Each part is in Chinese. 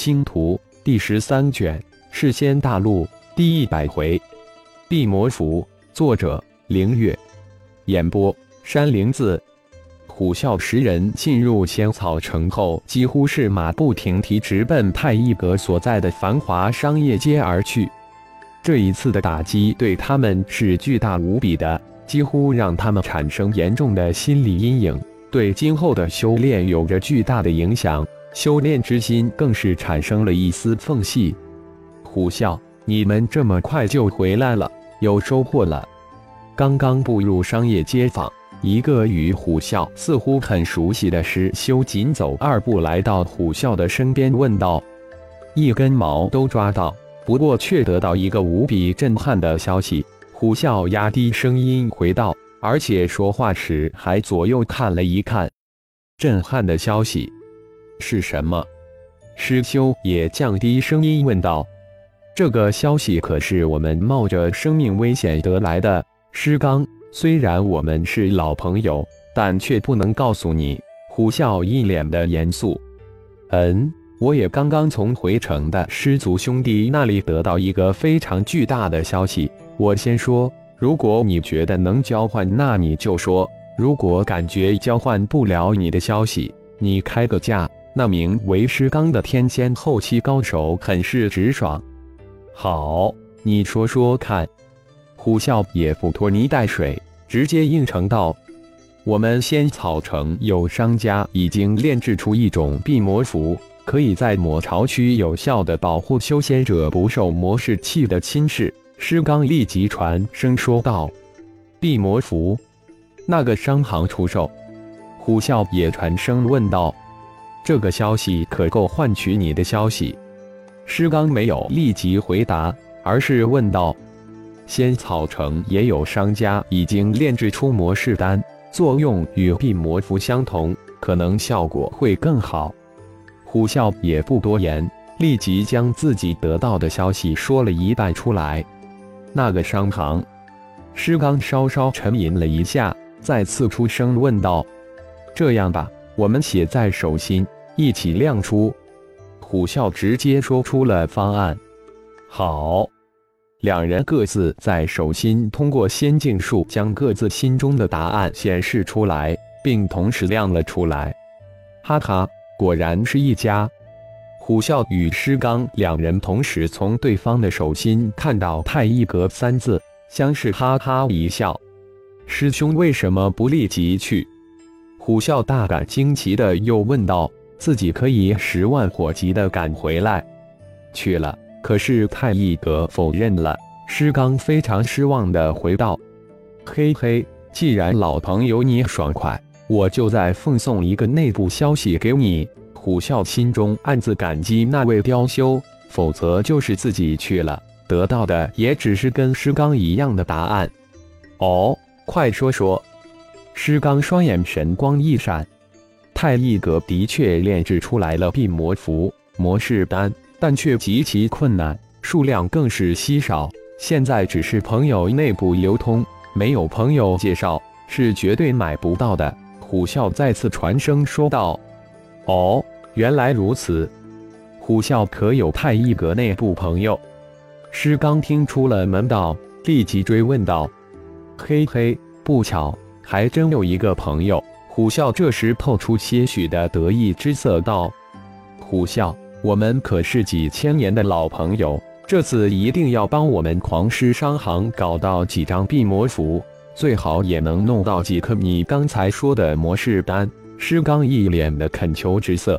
星图》第十三卷，世仙大陆第一百回，地魔符。作者：凌月。演播：山灵子。虎啸十人进入仙草城后，几乎是马不停蹄，直奔太一阁所在的繁华商业街而去。这一次的打击对他们是巨大无比的，几乎让他们产生严重的心理阴影，对今后的修炼有着巨大的影响。修炼之心更是产生了一丝缝隙。虎啸，你们这么快就回来了，有收获了。刚刚步入商业街坊，一个与虎啸似乎很熟悉的师修紧走二步来到虎啸的身边，问道：“一根毛都抓到，不过却得到一个无比震撼的消息。”虎啸压低声音回道，而且说话时还左右看了一看。震撼的消息。是什么？师修也降低声音问道：“这个消息可是我们冒着生命危险得来的。”师刚，虽然我们是老朋友，但却不能告诉你。虎啸一脸的严肃。嗯，我也刚刚从回城的师族兄弟那里得到一个非常巨大的消息。我先说，如果你觉得能交换，那你就说；如果感觉交换不了你的消息，你开个价。那名为师刚的天仙后期高手很是直爽。好，你说说看。虎啸也不拖泥带水，直接应承道：“我们仙草城有商家已经炼制出一种避魔符，可以在魔巢区有效的保护修仙者不受魔士气的侵蚀。”师刚立即传声说道：“避魔符，那个商行出售？”虎啸也传声问道。这个消息可够换取你的消息？施刚没有立即回答，而是问道：“仙草城也有商家已经炼制出魔士丹，作用与辟魔符相同，可能效果会更好。”虎啸也不多言，立即将自己得到的消息说了一半出来。那个商行，施刚稍稍沉吟了一下，再次出声问道：“这样吧。”我们写在手心，一起亮出。虎啸直接说出了方案。好，两人各自在手心通过仙境术将各自心中的答案显示出来，并同时亮了出来。哈哈，果然是一家。虎啸与师刚两人同时从对方的手心看到“太一阁”三字，相视哈哈一笑。师兄为什么不立即去？虎啸大感惊奇的又问道：“自己可以十万火急的赶回来？去了，可是太一阁否认了。”施刚非常失望的回道：“嘿嘿，既然老朋友你爽快，我就再奉送一个内部消息给你。”虎啸心中暗自感激那位雕修，否则就是自己去了，得到的也只是跟施刚一样的答案。哦，快说说。施刚双眼神光一闪，太一阁的确炼制出来了辟魔符、魔士丹，但却极其困难，数量更是稀少。现在只是朋友内部流通，没有朋友介绍，是绝对买不到的。虎啸再次传声说道：“哦，原来如此。虎啸可有太一阁内部朋友？”师刚听出了门道，立即追问道：“嘿嘿，不巧。”还真有一个朋友，虎啸这时透出些许的得意之色，道：“虎啸，我们可是几千年的老朋友，这次一定要帮我们狂狮商行搞到几张辟魔符，最好也能弄到几颗你刚才说的魔士丹。”师刚一脸的恳求之色。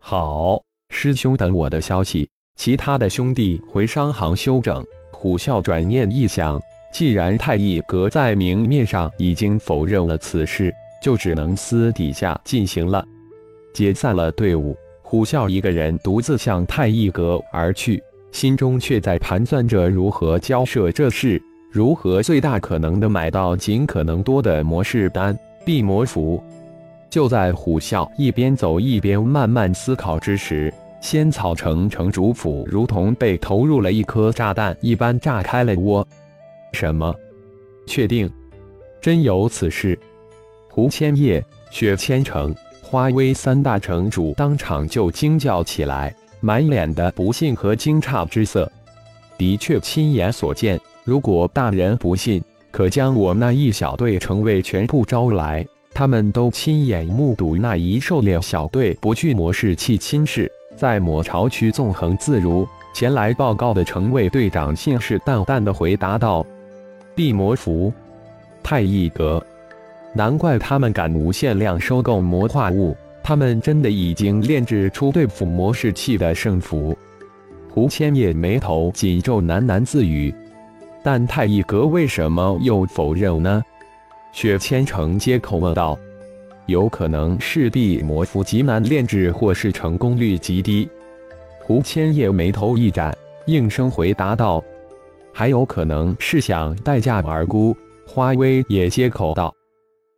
好，师兄等我的消息。其他的兄弟回商行休整。虎啸转念一想。既然太一阁在明面上已经否认了此事，就只能私底下进行了。解散了队伍，虎啸一个人独自向太一阁而去，心中却在盘算着如何交涉这事，如何最大可能的买到尽可能多的魔士丹、辟魔符。就在虎啸一边走一边慢慢思考之时，仙草城城主府如同被投入了一颗炸弹一般炸开了窝。什么？确定？真有此事？胡千叶、雪千城、花威三大城主当场就惊叫起来。满脸的不信和惊诧之色。的确亲眼所见，如果大人不信，可将我那一小队城卫全部招来，他们都亲眼目睹那一狩猎小队不惧魔士气侵蚀，在魔巢区纵横自如。前来报告的城卫队长信誓旦旦地回答道：“地魔符，太一阁，难怪他们敢无限量收购魔化物，他们真的已经炼制出对付魔士器的圣符。”胡千叶眉头紧皱，喃喃自语：“但太乙阁为什么又否认呢？”雪千城接口问道：“有可能是地魔符极难炼制，或是成功率极低。”胡千叶眉头一展，应声回答道：“还有可能是想待价而沽。”花威也接口道：“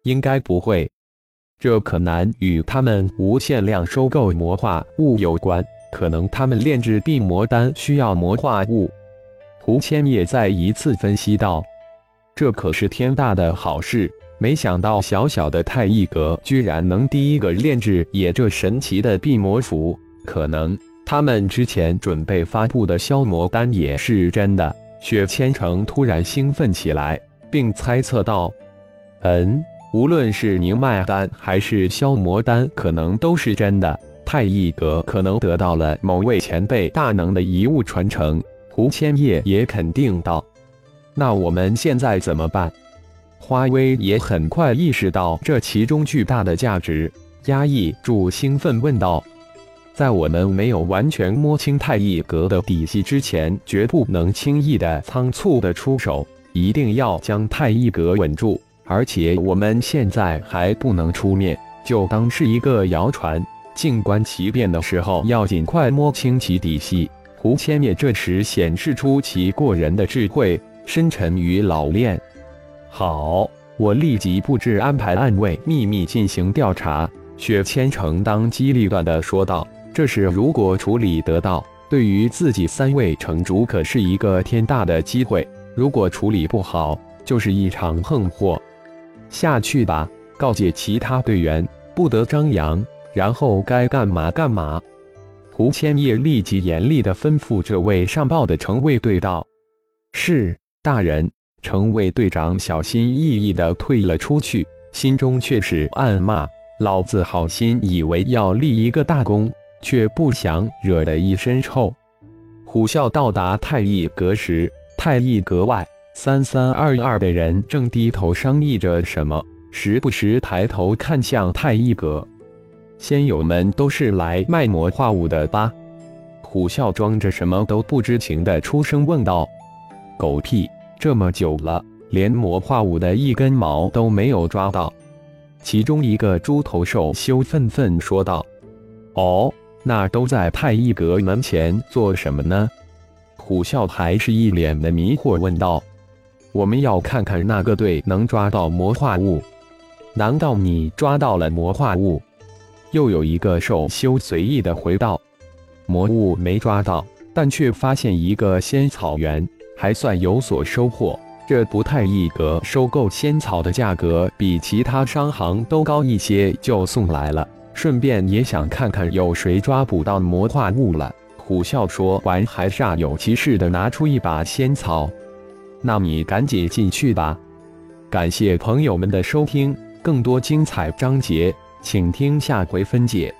应该不会，这可难与他们无限量收购魔化物有关。可能他们炼制地魔丹需要魔化物。”胡千叶再一次分析道：“这可是天大的好事！没想到小小的太一阁居然能第一个炼制也这神奇的地魔符，可能……”他们之前准备发布的消魔丹也是真的。雪千城突然兴奋起来，并猜测道：“嗯，无论是宁脉丹还是消魔丹，可能都是真的。太一阁可能得到了某位前辈大能的遗物传承。”胡千叶也肯定道：“那我们现在怎么办？”花威也很快意识到这其中巨大的价值，压抑住兴奋问道。在我们没有完全摸清太一阁的底细之前，绝不能轻易的、仓促的出手，一定要将太一阁稳住。而且我们现在还不能出面，就当是一个谣传，静观其变的时候，要尽快摸清其底细。胡千叶这时显示出其过人的智慧、深沉与老练。好，我立即布置安排，暗卫秘密进行调查。雪千城当机立断的说道。这事如果处理得当，对于自己三位城主可是一个天大的机会；如果处理不好，就是一场横祸。下去吧，告诫其他队员不得张扬，然后该干嘛干嘛。胡千叶立即严厉地吩咐这位上报的城卫队道：“是，大人。”城卫队长小心翼翼地退了出去，心中却是暗骂：“老子好心以为要立一个大功。”却不想惹得一身臭。虎啸到达太一阁时，太一阁外三三二二的人正低头商议着什么，时不时抬头看向太一阁。仙友们都是来卖魔化物的吧？虎啸装着什么都不知情的出声问道：“狗屁！这么久了，连魔化物的一根毛都没有抓到。”其中一个猪头兽羞愤愤说道：“哦。”那都在太一阁门前做什么呢？虎啸还是一脸的迷惑问道：“我们要看看那个队能抓到魔化物。难道你抓到了魔化物？”又有一个兽修随意的回道：“魔物没抓到，但却发现一个仙草园，还算有所收获。这不太一阁收购仙草的价格比其他商行都高一些，就送来了。”顺便也想看看有谁抓捕到魔化物了。虎啸说完，还煞有其事的拿出一把仙草。那你赶紧进去吧。感谢朋友们的收听，更多精彩章节，请听下回分解。